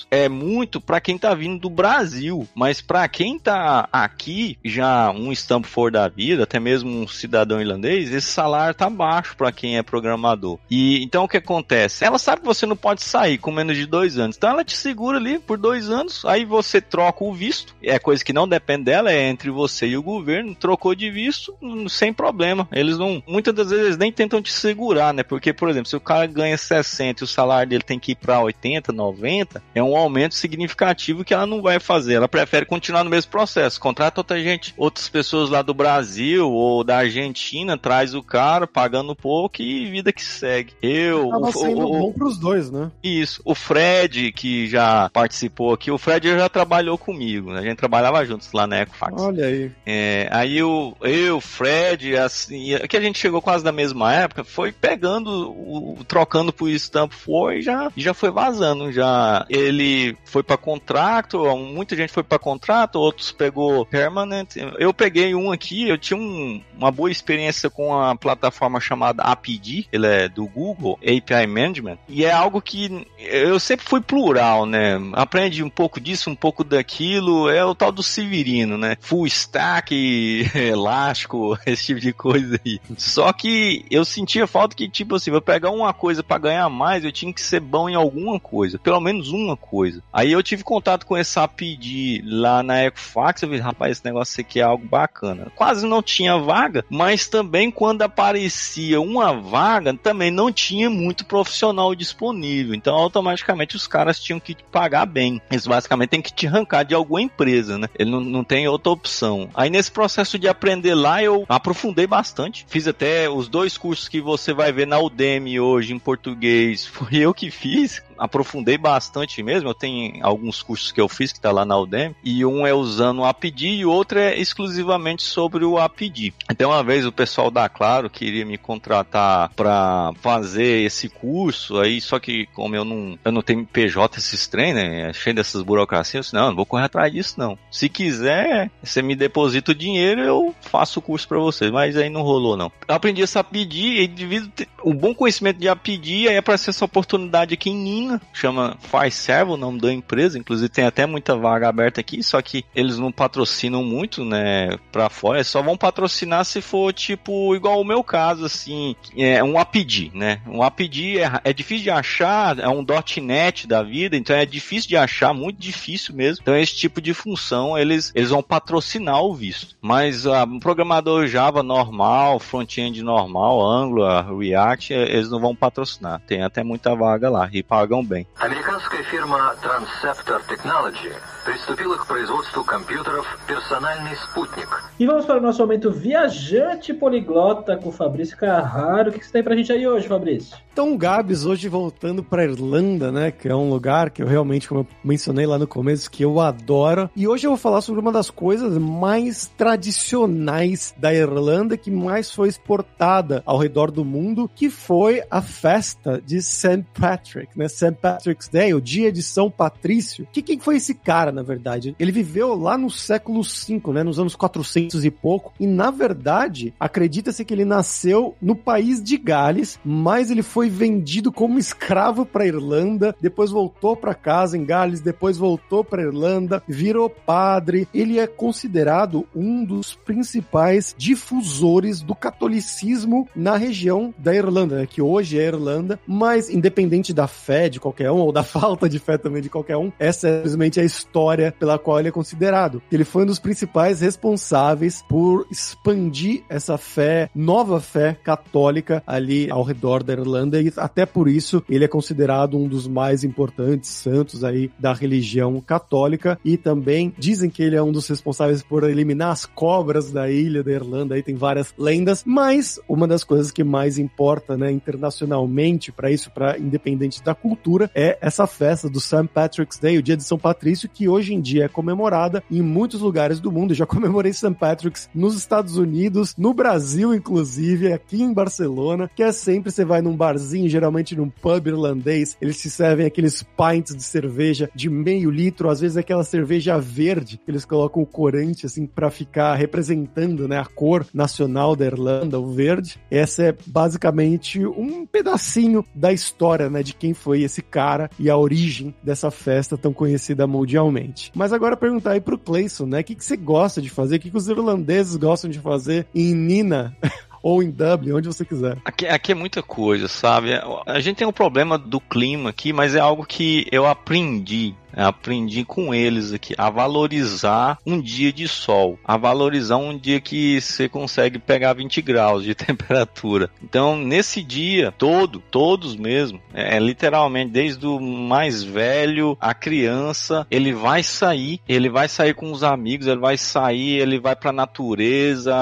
é muito para quem tá vindo do Brasil, mas para quem tá aqui, já um Stanford da vida, até mesmo um cidadão irlandês, esse salário tá baixo para quem é programador. E então o que acontece? Ela sabe que você não pode sair com menos de dois anos, então ela te segura ali por dois anos, aí você troca o visto, é coisa que não depende dela, é entre você e o governo, trocou de visto, sem problema. Eles não, muitas das vezes nem tentam te segurar, né? Porque, por exemplo, se o cara ganha 60 e o salário dele tem que ir para 80, 90, é um aumento significativo que ela não vai fazer. Ela prefere continuar no mesmo processo. Contrata outra gente, outras pessoas lá do Brasil ou da Argentina, traz o cara pagando pouco e vida que segue. Eu. Acaba sendo o, bom pros dois, né? Isso. O Fred, que já participou aqui, o Fred já trabalhou comigo. Né? A gente trabalhava juntos lá na Ecofax. Olha aí. É, aí o, eu, Fred, assim, que a gente chegou quase da mesma época, foi pegando, o, trocando pro Stamp foi e já, já foi vazando já ele foi para contrato, muita gente foi para contrato, outros pegou permanent. Eu peguei um aqui, eu tinha um, uma boa experiência com a plataforma chamada APD, ele é do Google, API Management, e é algo que eu sempre fui plural, né? Aprende um pouco disso, um pouco daquilo, é o tal do Severino, né? Full stack, elástico, esse tipo de coisa aí. Só que eu sentia falta que, tipo assim, vou pegar uma coisa para ganhar mais, eu tinha que ser bom em alguma coisa, pelo menos menos uma coisa. Aí eu tive contato com esse APD lá na Ecofax, eu vi, rapaz, esse negócio aqui é algo bacana. Quase não tinha vaga, mas também quando aparecia uma vaga, também não tinha muito profissional disponível. Então, automaticamente os caras tinham que pagar bem. Eles basicamente têm que te arrancar de alguma empresa, né? Ele não, não tem outra opção. Aí nesse processo de aprender lá, eu aprofundei bastante. Fiz até os dois cursos que você vai ver na Udemy hoje em português. Foi eu que fiz aprofundei bastante mesmo. Eu tenho alguns cursos que eu fiz que tá lá na Udemy e um é usando o APD e o outro é exclusivamente sobre o APD. Então uma vez o pessoal da Claro queria me contratar para fazer esse curso aí, só que como eu não eu não tenho PJ esses trem, né, é cheio dessas burocracias, não, não vou correr atrás disso não. Se quiser, você me deposita o dinheiro, eu faço o curso para vocês, mas aí não rolou não. Eu aprendi essa APD e devido o bom conhecimento de APD aí apareceu essa oportunidade aqui em Chama Fiserv, o nome da empresa, inclusive tem até muita vaga aberta aqui, só que eles não patrocinam muito, né, pra fora, só vão patrocinar se for tipo igual o meu caso, assim, é um APD, né? Um APD é, é difícil de achar, é um .NET da vida, então é difícil de achar, muito difícil mesmo. Então esse tipo de função eles, eles vão patrocinar o visto. Mas uh, um programador Java normal, front-end normal, Angular, React, eles não vão patrocinar. Tem até muita vaga lá e pagam bem Американская фирма Transceptor Technology приступила к производству компьютеров «Персональный спутник». E vamos para o nosso momento viajante poliglota com o Fabrício Carraro. O que você tem pra gente aí hoje, Fabrício? Então, Gabs, hoje voltando pra Irlanda, né? Que é um lugar que eu realmente, como eu mencionei lá no começo, que eu adoro. E hoje eu vou falar sobre uma das coisas mais tradicionais da Irlanda, que mais foi exportada ao redor do mundo, que foi a festa de St. Patrick, né? St. Patrick's Day, o dia de São Patrício. Que quem foi esse cara, Na verdade? Ele viveu lá no século V, né? Nos anos 400 e pouco. E, na verdade, acredita-se que ele nasceu no país de Gales, mas ele foi vendido como escravo para Irlanda, depois voltou para casa em Gales, depois voltou para Irlanda, virou padre. Ele é considerado um dos principais difusores do catolicismo na região da Irlanda, né? que hoje é Irlanda, mas independente da fé de qualquer um ou da falta de fé também de qualquer um, essa é simplesmente a história pela qual ele é considerado. Ele foi um dos principais responsáveis por expandir essa fé, nova fé católica ali ao redor da Irlanda e até por isso ele é considerado um dos mais importantes santos aí da religião católica e também dizem que ele é um dos responsáveis por eliminar as cobras da ilha da Irlanda, aí tem várias lendas, mas uma das coisas que mais importa, né, internacionalmente para isso, para independente da cultura, é essa festa do St. Patrick's Day, o dia de São Patrício, que hoje em dia é comemorada em muitos lugares do mundo. Eu já comemorei St. Patrick's nos Estados Unidos, no Brasil, inclusive, aqui em Barcelona, que é sempre você vai num barzinho, geralmente num pub irlandês, eles te servem aqueles pints de cerveja de meio litro, às vezes aquela cerveja verde, que eles colocam o corante assim para ficar representando, né, a cor nacional da Irlanda, o verde. Essa é basicamente um pedacinho da história, né, de quem foi esse cara e a origem dessa festa tão conhecida mundialmente. Mas agora perguntar aí pro Clayson, né, o que, que você gosta de fazer, o que, que os irlandeses gostam de fazer em Nina? ou em Dublin, onde você quiser. Aqui, aqui é muita coisa, sabe? A gente tem um problema do clima aqui, mas é algo que eu aprendi aprendi com eles aqui a valorizar um dia de sol, a valorizar um dia que você consegue pegar 20 graus de temperatura. Então, nesse dia todo, todos mesmo, é, é literalmente desde o mais velho a criança, ele vai sair, ele vai sair com os amigos, ele vai sair, ele vai pra natureza,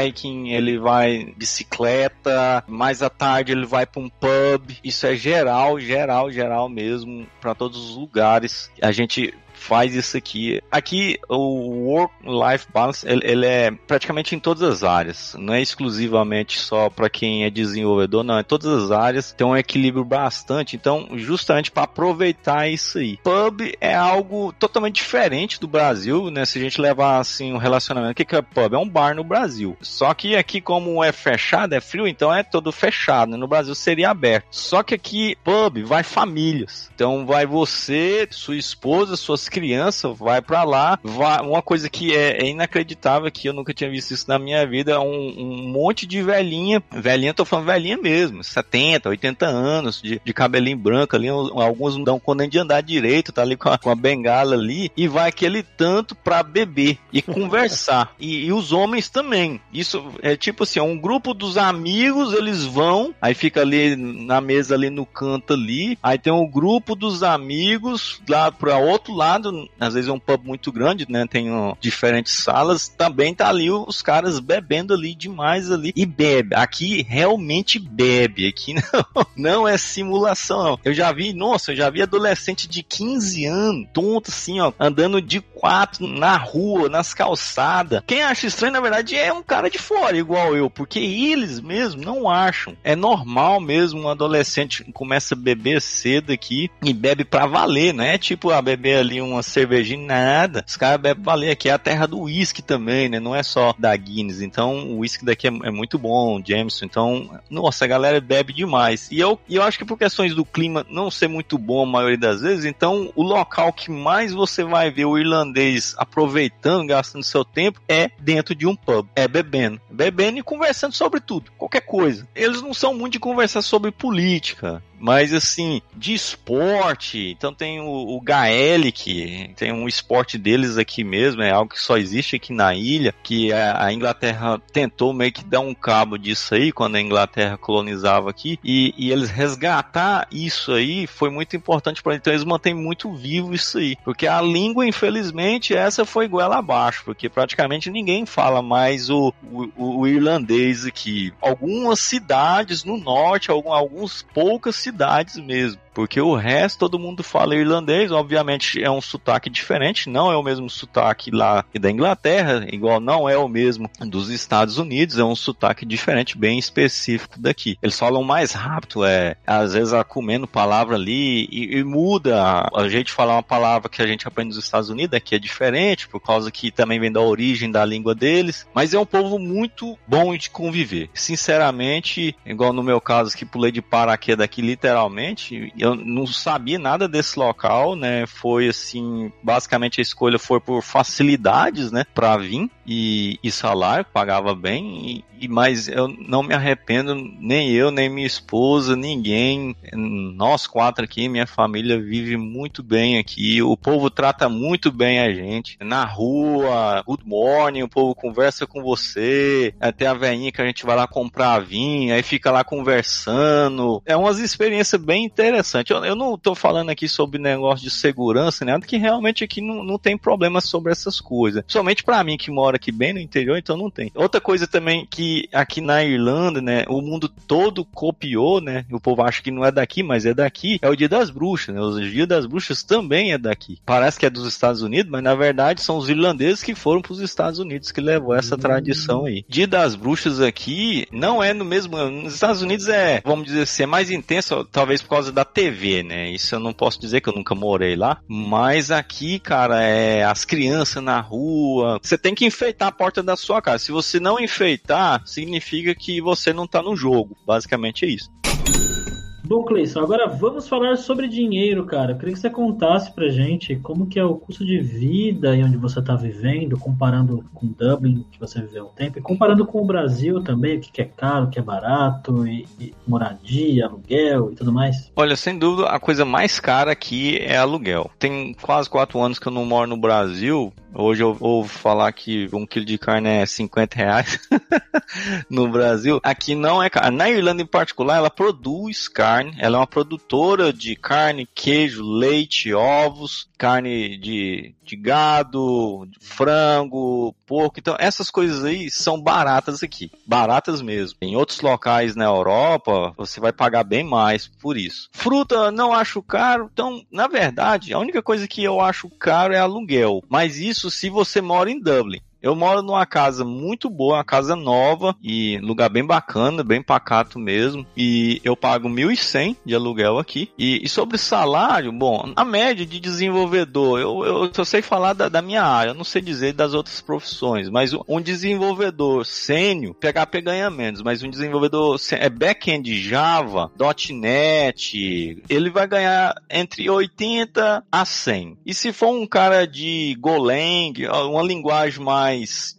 hiking, ele vai bicicleta, mais à tarde ele vai para um pub. Isso é geral, geral, geral mesmo para todos os lugares a gente faz isso aqui. Aqui o work-life balance ele, ele, é praticamente em todas as áreas, não é exclusivamente só para quem é desenvolvedor, não, em todas as áreas tem um equilíbrio bastante. Então, justamente para aproveitar isso aí. Pub é algo totalmente diferente do Brasil, né? Se a gente levar assim um relacionamento, o que, que é pub? É um bar no Brasil. Só que aqui como é fechado, é frio, então é todo fechado. No Brasil seria aberto. Só que aqui pub vai famílias. Então vai você, sua esposa, suas crianças vai para lá. Vai, uma coisa que é, é, inacreditável que eu nunca tinha visto isso na minha vida, é um, um monte de velhinha, velhinha, tô falando velhinha mesmo, 70, 80 anos, de, de cabelinho branco ali, alguns não dão conta de andar direito, tá ali com a, com a bengala ali, e vai aquele tanto pra beber e conversar. e, e os homens também. Isso é tipo assim, um grupo dos amigos, eles vão, aí fica ali na mesa ali no canto ali, aí tem um grupo dos amigos lá para outro lado, às vezes é um pub muito grande, né? Tem um, diferentes salas, também tá ali os caras bebendo ali demais ali e bebe. Aqui realmente bebe, aqui não, não é simulação. Não. Eu já vi, nossa, eu já vi adolescente de 15 anos, tonto assim, ó, andando de quatro na rua, nas calçadas. Quem acha estranho, na verdade, é um cara de fora, igual eu, porque eles mesmo não acham. É normal mesmo um adolescente começa a beber cedo aqui e bebe pra valer, não é tipo a beber ali uma cervejinha, nada. Os caras bebem valer. Aqui é a terra do uísque também, né? Não é só da Guinness. Então o uísque daqui é, é, muito bom, Jameson. Então, nossa, a galera bebe demais. E eu, eu acho que por questões do clima não ser muito bom a maioria das vezes, então o local que mais você vai ver o irlandês aproveitando, gastando seu tempo, é dentro de um pub. É bebendo. Bebendo e conversando sobre tudo, qualquer coisa. Eles não são muito de conversar sobre política. Mas assim, de esporte, então tem o, o Gaelic, tem um esporte deles aqui mesmo, é algo que só existe aqui na ilha, que a, Inglaterra tentou meio que dar um cabo disso aí quando a Inglaterra colonizava aqui, e, e eles resgatar isso aí foi muito importante para eles. Então eles mantêm muito vivo isso aí, porque a língua, infelizmente, essa foi igual abaixo, porque praticamente ninguém fala mais o, o, o irlandês aqui. Algumas cidades no norte, algum, alguns poucas cidades cidades mesmo. Porque o resto todo mundo fala irlandês, obviamente é um sotaque diferente, não é o mesmo sotaque lá da Inglaterra, igual não é o mesmo dos Estados Unidos, é um sotaque diferente, bem específico daqui. Eles falam mais rápido, é, às vezes comendo palavra ali e, e muda. A gente falar uma palavra que a gente aprende nos Estados Unidos aqui é diferente, por causa que também vem da origem da língua deles, mas é um povo muito bom de conviver. Sinceramente, igual no meu caso que pulei de paraquedas aqui literalmente, eu não sabia nada desse local, né? Foi assim, basicamente a escolha foi por facilidades, né, para vir e, e salário, pagava bem, e, mas eu não me arrependo, nem eu, nem minha esposa, ninguém, nós quatro aqui, minha família vive muito bem aqui, o povo trata muito bem a gente, na rua, good morning, o povo conversa com você, até a veinha que a gente vai lá comprar vinho, aí fica lá conversando, é umas experiências bem interessantes, eu, eu não tô falando aqui sobre negócio de segurança, nada que realmente aqui não, não tem problema sobre essas coisas, somente para mim que mora aqui bem no interior, então não tem. Outra coisa também que aqui na Irlanda, né, o mundo todo copiou, né, o povo acha que não é daqui, mas é daqui, é o Dia das Bruxas, né, o Dia das Bruxas também é daqui. Parece que é dos Estados Unidos, mas na verdade são os irlandeses que foram para os Estados Unidos que levou essa uhum. tradição aí. Dia das Bruxas aqui não é no mesmo, nos Estados Unidos é, vamos dizer assim, é mais intenso, talvez por causa da TV, né, isso eu não posso dizer que eu nunca morei lá, mas aqui, cara, é as crianças na rua, você tem que enfeitar a porta da sua casa. Se você não enfeitar, significa que você não tá no jogo. Basicamente é isso. Bom, Cleison, agora vamos falar sobre dinheiro, cara. Eu queria que você contasse pra gente como que é o custo de vida e onde você está vivendo, comparando com Dublin, que você viveu um tempo, e comparando com o Brasil também, o que, que é caro, o que é barato, e, e, moradia, aluguel e tudo mais. Olha, sem dúvida, a coisa mais cara aqui é aluguel. Tem quase quatro anos que eu não moro no Brasil, Hoje eu ouvo falar que um quilo de carne é 50 reais no Brasil. Aqui não é caro. Na Irlanda em particular, ela produz carne. Ela é uma produtora de carne, queijo, leite, ovos, carne de, de gado, de frango, porco. Então essas coisas aí são baratas aqui. Baratas mesmo. Em outros locais na Europa, você vai pagar bem mais por isso. Fruta não acho caro. Então, na verdade, a única coisa que eu acho caro é aluguel. Mas isso isso se você mora em Dublin. Eu moro numa casa muito boa, uma casa nova e lugar bem bacana, bem pacato mesmo. E eu pago 1.100 de aluguel aqui. E, e, sobre salário, bom, a média de desenvolvedor, eu, eu só sei falar da, da minha área, eu não sei dizer das outras profissões, mas um desenvolvedor sênior, PHP ganha menos, mas um desenvolvedor é back-end Java, .NET, ele vai ganhar entre 80 a 100. E se for um cara de Golang, uma linguagem mais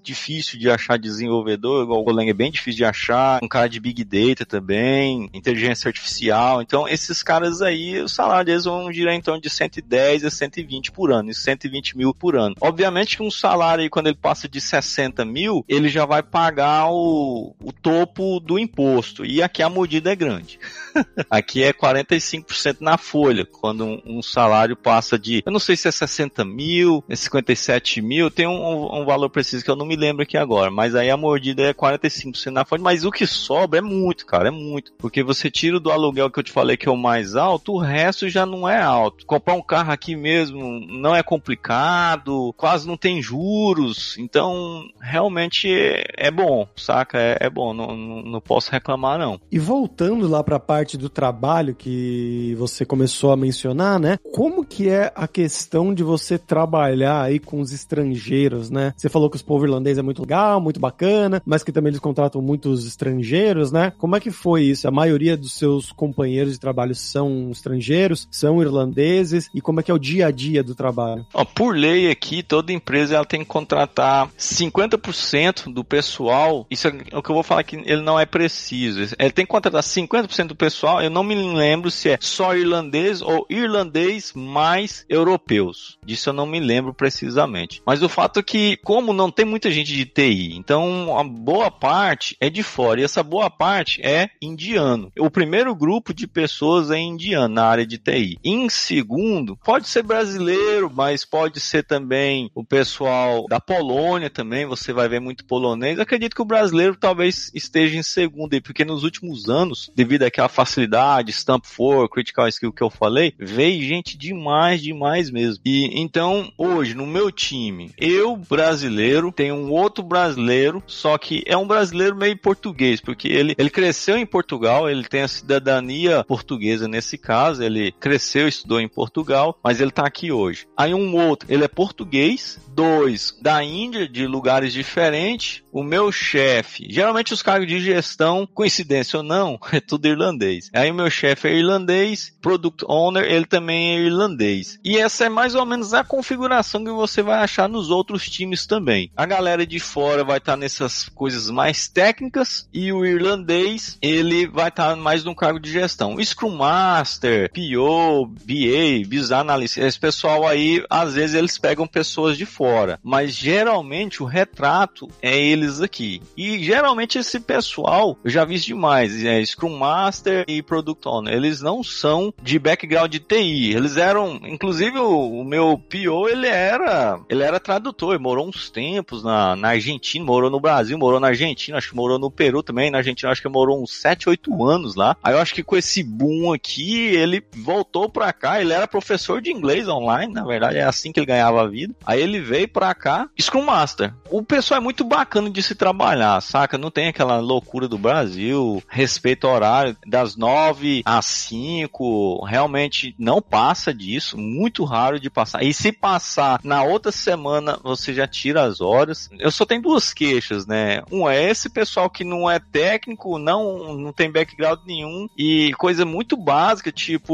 difícil de achar desenvolvedor, igual o Golang é bem difícil de achar, um cara de Big Data também, inteligência artificial, então esses caras aí, o salário deles vão girar então de 110 a 120 por ano, e 120 mil por ano. Obviamente que um salário aí, quando ele passa de 60 mil, ele já vai pagar o, o topo do imposto, e aqui a mordida é grande. aqui é 45% na folha, quando um, um, salário passa de, eu não sei se é 60 mil, é 57 mil, tem um, um, valor preciso que eu não me lembro aqui agora, mas aí a mordida é 45% na folha, mas o que sobra é muito, cara, é muito, porque você tira do aluguel que eu te falei que é o mais alto, o resto já não é alto. Comprar um carro aqui mesmo não é complicado, quase não tem juros, então realmente é, é bom, saca? É, é bom, não, não, não posso reclamar não. E voltando lá para a parte do trabalho que você começou a mencionar, né? Como que é a questão de você trabalhar aí com os estrangeiros, né? Você falou que os povos irlandeses é muito legal, muito bacana, mas que também eles contratam muitos estrangeiros, né? Como é que foi isso? A maioria dos seus companheiros de trabalho são estrangeiros, são irlandeses, e como é que é o dia a dia do trabalho? Por lei aqui, toda empresa ela tem que contratar 50% do pessoal, isso é o que eu vou falar que ele não é preciso, ele tem que contratar 50% do pessoal, eu não me lembro se é só irlandês ou irlandês mais europeus, disso eu não me lembro precisamente, mas o fato é que como não tem muita gente de TI, então a boa parte é de fora, e essa boa parte é indiano. O primeiro grupo de pessoas é indiano na área de TI. Em segundo, pode ser brasileiro, mas pode ser também o pessoal da Polônia também, você vai ver muito polonês. Eu acredito que o brasileiro talvez esteja em segundo aí, porque nos últimos anos, devido àquela facilidade, Stamp for, Critical Skill que eu falei, veio gente demais, demais mesmo. E então, hoje, no meu time, eu brasileiro, tenho um outro brasileiro, só que é um brasileiro meio português, porque ele, ele cresceu em Portugal, ele tem a cidadania portuguesa nesse caso, ele cresceu, estudou em Portugal, mas ele tá aqui hoje. Aí um outro, ele é português, dois da Índia, de lugares diferentes. O meu chefe, geralmente os cargos de gestão, coincidência ou não, é tudo irlandês. Aí o meu chefe é irlandês, product owner, ele também é irlandês. E essa é mais ou menos a configuração que você vai achar nos outros times também. A galera de fora vai estar tá nessas coisas mais técnicas e o irlandês, ele vai estar tá mais no cargo de gestão. Scrum Master, PO, BA, Business Analyst, esse pessoal aí, às vezes eles pegam pessoas de fora, mas geralmente o retrato é eles aqui. E geralmente esse pessoal, eu já vi demais, é Scrum Master e Product Owner, eles não são de background de TI, eles eram, inclusive o, o meu PO, ele era, ele era tradutor, morou uns tempos na, na Argentina, morou no Brasil, morou na Argentina, acho que morou no Peru também, na Argentina acho que morou uns 7, 8 anos lá. Aí eu acho que com esse boom aqui, ele voltou pra cá, ele era professor de inglês online, na verdade é assim que ele ganhava a vida. Aí ele veio pra cá, Scrum Master. O pessoal é muito bacana de se trabalhar, saca? Não tem aquela loucura do Brasil, respeito ao horário das 9 às 5, realmente não passa disso, muito raro de passar. E se passar na outra semana, você já tira as horas. Eu só tenho duas queixas, né? Um é esse pessoal que não é técnico, não, não tem background nenhum e coisa muito básica, tipo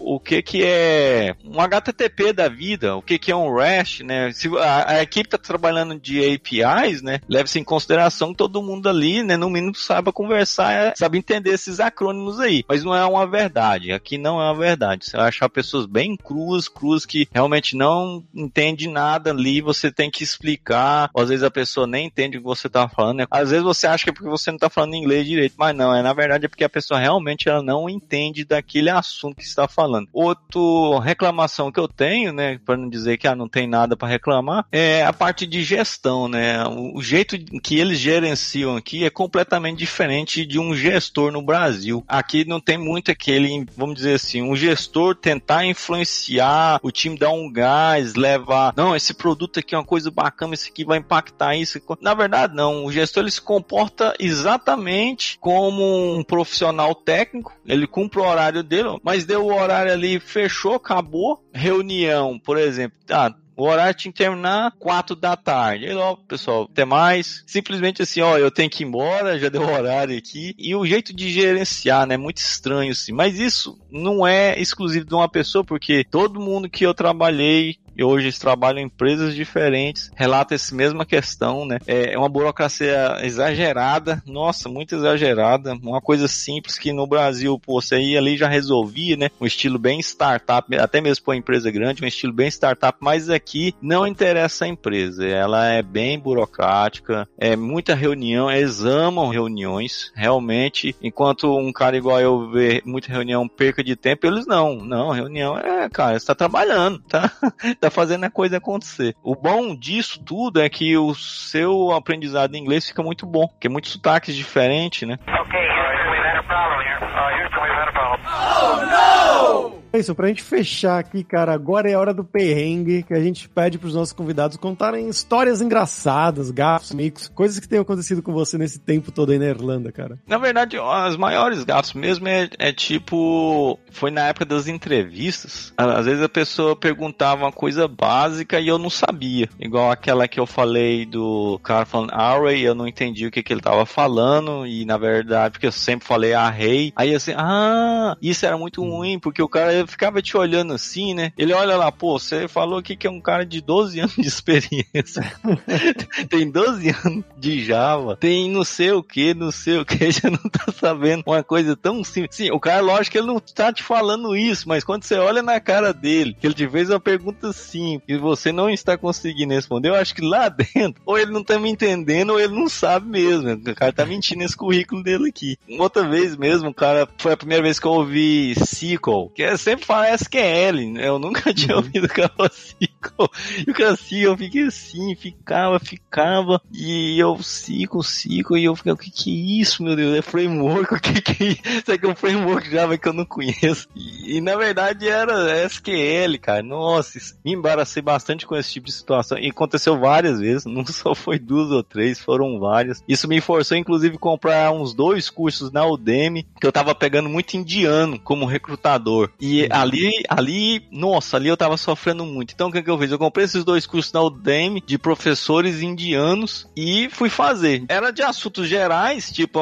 o que que é um HTTP da vida, o que que é um REST, né? Se a, a equipe tá trabalhando de APIs, né? Leve-se em consideração que todo mundo ali, né, no mínimo saiba conversar, é, sabe entender esses acrônimos aí. Mas não é uma verdade. Aqui não é uma verdade. Você vai achar pessoas bem cruas, cruas que realmente não entende nada ali, você tem que explicar. Ou às vezes a pessoa nem entende o que você tá falando. Né? Às vezes você acha que é porque você não tá falando inglês direito, mas não, é na verdade é porque a pessoa realmente ela não entende daquele assunto que está falando. Outra reclamação que eu tenho, né, para não dizer que ah, não tem nada para reclamar, é a parte de gestão, né? O jeito que eles gerenciam aqui é completamente diferente de um gestor no Brasil. Aqui não tem muito aquele, vamos dizer assim, um gestor tentar influenciar o time dar um gás, levar, não, esse produto aqui é uma coisa bacana, aqui vai impactar isso. Na verdade, não. O gestor ele se comporta exatamente como um profissional técnico. Ele cumpre o horário dele, mas deu o horário ali, fechou, acabou. Reunião, por exemplo. Ah, o horário tinha que terminar 4 da tarde. Aí, ó, pessoal, até mais. Simplesmente assim, ó, eu tenho que ir embora, já deu o horário aqui. E o jeito de gerenciar, né? Muito estranho, assim. Mas isso não é exclusivo de uma pessoa, porque todo mundo que eu trabalhei e hoje eles trabalham em empresas diferentes, relata essa mesma questão, né? É uma burocracia exagerada, nossa, muito exagerada, uma coisa simples que no Brasil, pô, você ia ali já resolvia, né? Um estilo bem startup, até mesmo para uma empresa grande, um estilo bem startup, mas aqui não interessa a empresa, ela é bem burocrática, é muita reunião, eles amam reuniões, realmente, enquanto um cara igual eu vê muita reunião perca de tempo, eles não, não, reunião é, cara, você tá trabalhando, tá? tá fazendo a coisa acontecer. O bom disso tudo é que o seu aprendizado em inglês fica muito bom, porque é muitos sotaques diferentes, né? Okay, Houston, we've had a problem here. Uh, Houston, we've had a problem. Oh, no! É isso, pra gente fechar aqui, cara, agora é a hora do perrengue que a gente pede pros nossos convidados contarem histórias engraçadas, gafos, micos, coisas que tenham acontecido com você nesse tempo todo aí na Irlanda, cara. Na verdade, as maiores gafos mesmo é, é tipo, foi na época das entrevistas. Às vezes a pessoa perguntava uma coisa básica e eu não sabia. Igual aquela que eu falei do cara falando Array, eu não entendi o que, que ele tava falando e na verdade, porque eu sempre falei Array. Aí assim, ah, isso era muito ruim, porque o cara ficava te olhando assim, né? Ele olha lá, pô, você falou aqui que é um cara de 12 anos de experiência. tem 12 anos de Java, tem não sei o que, não sei o que, já não tá sabendo uma coisa tão simples. Sim, o cara, lógico que ele não tá te falando isso, mas quando você olha na cara dele, que ele te fez uma pergunta simples e você não está conseguindo responder, eu acho que lá dentro, ou ele não tá me entendendo, ou ele não sabe mesmo. O cara tá mentindo nesse currículo dele aqui. Outra vez mesmo, o cara, foi a primeira vez que eu ouvi SQL, que é sempre fala SQL, né? Eu nunca tinha uhum. ouvido o cara SQL. E o SQL, eu fiquei assim, ficava, ficava, e eu SQL, SQL, e eu fiquei, o que que é isso, meu Deus? É framework? O que que é isso? Isso aqui é um framework Java que eu não conheço. E, e na verdade era SQL, cara. Nossa, me embaracei bastante com esse tipo de situação. E aconteceu várias vezes, não só foi duas ou três, foram várias. Isso me forçou, inclusive, comprar uns dois cursos na Udemy, que eu tava pegando muito indiano como recrutador. E ali, ali, nossa, ali eu tava sofrendo muito. Então o que, que eu fiz? Eu comprei esses dois cursos na Udemy de professores indianos e fui fazer. Era de assuntos gerais, tipo,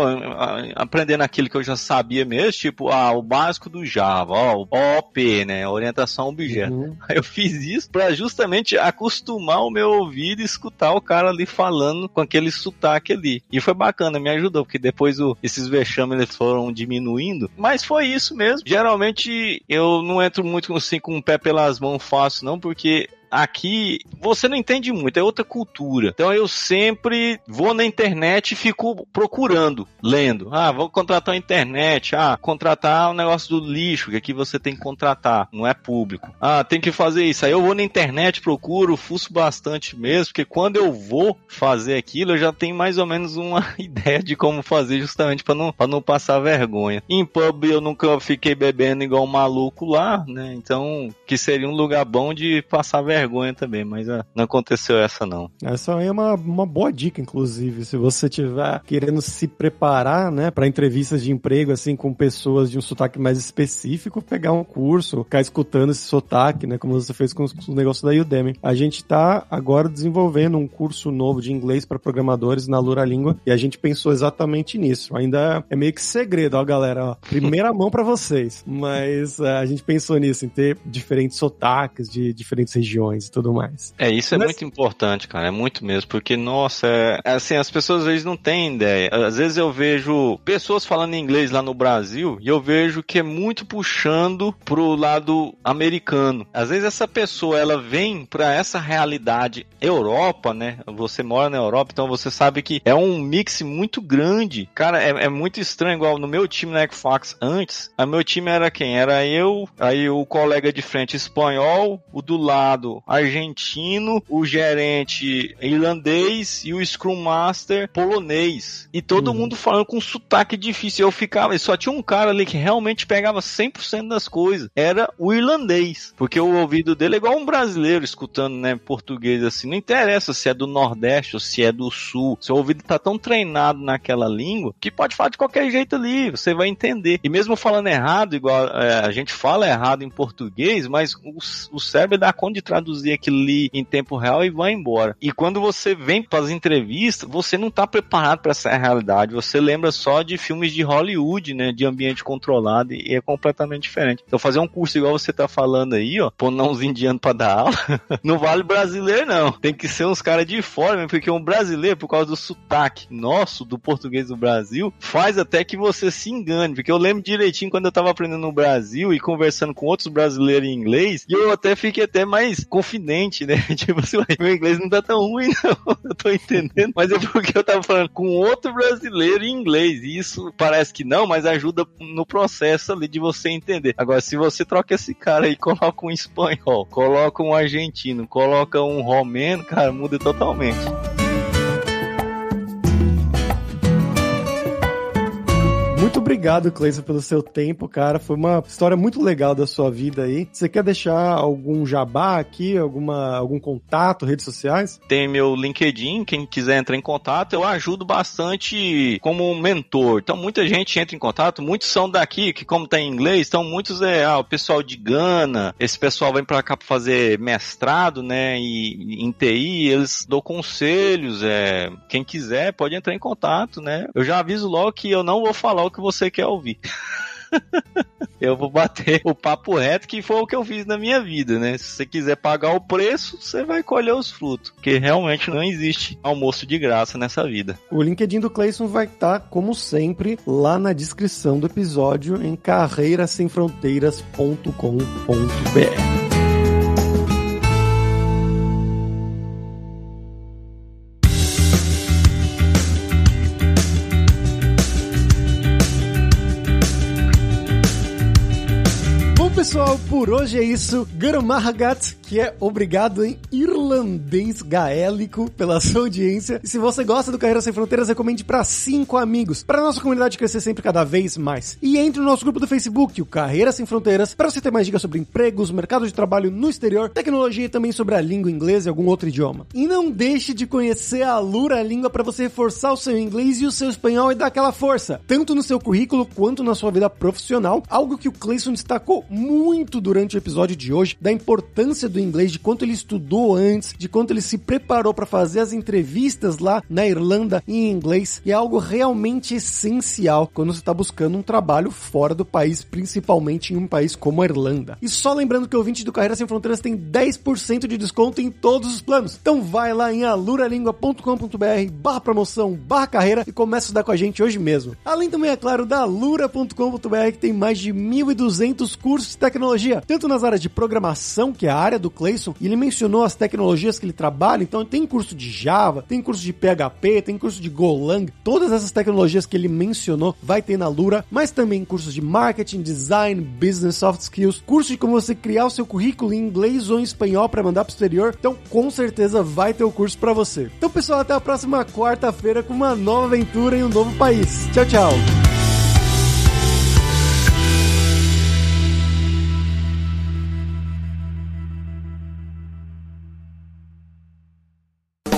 aprendendo aquilo que eu já sabia mesmo, tipo, ah, o básico do Java, ó, o OP, né? Orientação objeto. Uhum. Aí eu fiz isso para justamente acostumar o meu ouvido e escutar o cara ali falando com aquele sotaque ali. E foi bacana, me ajudou, porque depois o, esses vexames foram diminuindo. Mas foi isso mesmo. Geralmente eu não entro muito assim com o pé pelas mãos fácil, não, porque aqui você não entende muito, é outra cultura. Então eu sempre vou na internet e fico procurando, lendo. Ah, vou contratar a internet. Ah, contratar o negócio do lixo, que aqui você tem que contratar, não é público. Ah, tem que fazer isso. Aí eu vou na internet, procuro, fuço bastante mesmo, porque quando eu vou fazer aquilo, eu já tenho mais ou menos uma ideia de como fazer, justamente para não, não passar vergonha. Em pub eu nunca fiquei bebendo igual um maluco lá, né? Então, que seria um lugar bom de passar vergonha vergonha também, mas ah, não aconteceu essa não. Essa aí é uma, uma boa dica, inclusive, se você tiver querendo se preparar, né, para entrevistas de emprego, assim, com pessoas de um sotaque mais específico, pegar um curso, ficar escutando esse sotaque, né, como você fez com o negócio da Udemy. A gente tá agora desenvolvendo um curso novo de inglês para programadores na Lura Língua e a gente pensou exatamente nisso. Ainda é meio que segredo, ó, galera, ó, primeira mão para vocês, mas uh, a gente pensou nisso, em ter diferentes sotaques de diferentes regiões e tudo mais. É, isso é Mas... muito importante, cara. É muito mesmo. Porque, nossa, é, é, assim, as pessoas às vezes não têm ideia. Às vezes eu vejo pessoas falando inglês lá no Brasil e eu vejo que é muito puxando pro lado americano. Às vezes essa pessoa, ela vem pra essa realidade Europa, né? Você mora na Europa, então você sabe que é um mix muito grande. Cara, é, é muito estranho. Igual no meu time na Equifax antes, a meu time era quem? Era eu, aí o colega de frente espanhol, o do lado argentino, o gerente irlandês e o Scrum Master polonês. E todo Uhum. mundo falando com sotaque difícil. Eu ficava, e só tinha um cara ali que realmente pegava 100% das coisas. Era o irlandês. Porque o ouvido dele é igual um brasileiro escutando, né, português assim. Não interessa se é do Nordeste ou se é do Sul. Seu ouvido tá tão treinado naquela língua que pode falar de qualquer jeito ali. Você vai entender. E mesmo falando errado, igual é, a gente fala errado em português, mas o, o cérebro dá conta de traduzir aquilo ali em tempo real e vai embora. E quando você vem para as entrevistas, você não tá preparado para essa realidade. Você lembra só de filmes de Hollywood, né, de ambiente controlado e é completamente diferente. Então fazer um curso igual você tá falando aí, ó, pôr não uns indianos para dar aula, não vale brasileiro não. Tem que ser uns caras de fora, mesmo, porque um brasileiro por causa do sotaque nosso do português do Brasil, faz até que você se engane, porque eu lembro direitinho quando eu tava aprendendo no Brasil e conversando com outros brasileiros em inglês, e eu até fiquei até mais confidente, né? Tipo assim, "Ué, meu inglês não tá tão ruim não, eu tô entendendo, mas é porque eu tava falando com outro brasileiro em inglês, e isso parece que não, mas ajuda no processo ali de você entender. Agora, se você troca esse cara e coloca um espanhol, coloca um argentino, coloca um romeno, cara, muda totalmente. Muito obrigado, Cleison, pelo seu tempo, cara. Foi uma história muito legal da sua vida aí. Você quer deixar algum jabá aqui, alguma, algum contato, redes sociais? Tem meu LinkedIn, quem quiser entrar em contato, eu ajudo bastante como mentor. Então muita gente entra em contato, muitos são daqui, que como tá em inglês, então muitos é ah, o pessoal de Gana, esse pessoal vem para cá para fazer mestrado, né, e em TI, eles dão conselhos, é, quem quiser pode entrar em contato, né? Eu já aviso logo que eu não vou falar o que você quer ouvir. eu vou bater o papo reto, que foi o que eu fiz na minha vida, né? Se você quiser pagar o preço, você vai colher os frutos. Porque realmente não existe almoço de graça nessa vida. O LinkedIn do Cleison vai estar, como sempre, lá na descrição do episódio em carreirasemfronteiras.com.br. pessoal, por hoje é isso. Gurmahagat, que é obrigado em irlandês gaélico pela sua audiência. E se você gosta do Carreira Sem Fronteiras, recomende para cinco amigos, para nossa comunidade crescer sempre cada vez mais. E entre no nosso grupo do Facebook, o Carreira Sem Fronteiras, para você ter mais dicas sobre empregos, mercado de trabalho no exterior, tecnologia e também sobre a língua inglesa e algum outro idioma. E não deixe de conhecer a Lura Língua para você reforçar o seu inglês e o seu espanhol e dar aquela força, tanto no seu currículo quanto na sua vida profissional, algo que o Cleison destacou muito durante o episódio de hoje, da importância do inglês, de quanto ele estudou antes, de quanto ele se preparou para fazer as entrevistas lá na Irlanda em inglês, e é algo realmente essencial quando você está buscando um trabalho fora do país, principalmente em um país como a Irlanda. E só lembrando que o ouvinte do Carreira Sem Fronteiras tem 10% de desconto em todos os planos. Então vai lá em aluralingua.com.br barra promoção, barra carreira e começa a estudar com a gente hoje mesmo. Além também, é claro, da alura.com.br que tem mais de 1.200 cursos tecnologia, tanto nas áreas de programação, que é a área do Clayson, e ele mencionou as tecnologias que ele trabalha, então tem curso de Java, tem curso de PHP, tem curso de Golang, todas essas tecnologias que ele mencionou vai ter na Lura, mas também cursos de marketing, design, business, soft skills, curso de como você criar o seu currículo em inglês ou em espanhol para mandar pro exterior. Então, com certeza vai ter o curso para você. Então, pessoal, até a próxima quarta-feira com uma nova aventura em um novo país. Tchau, tchau.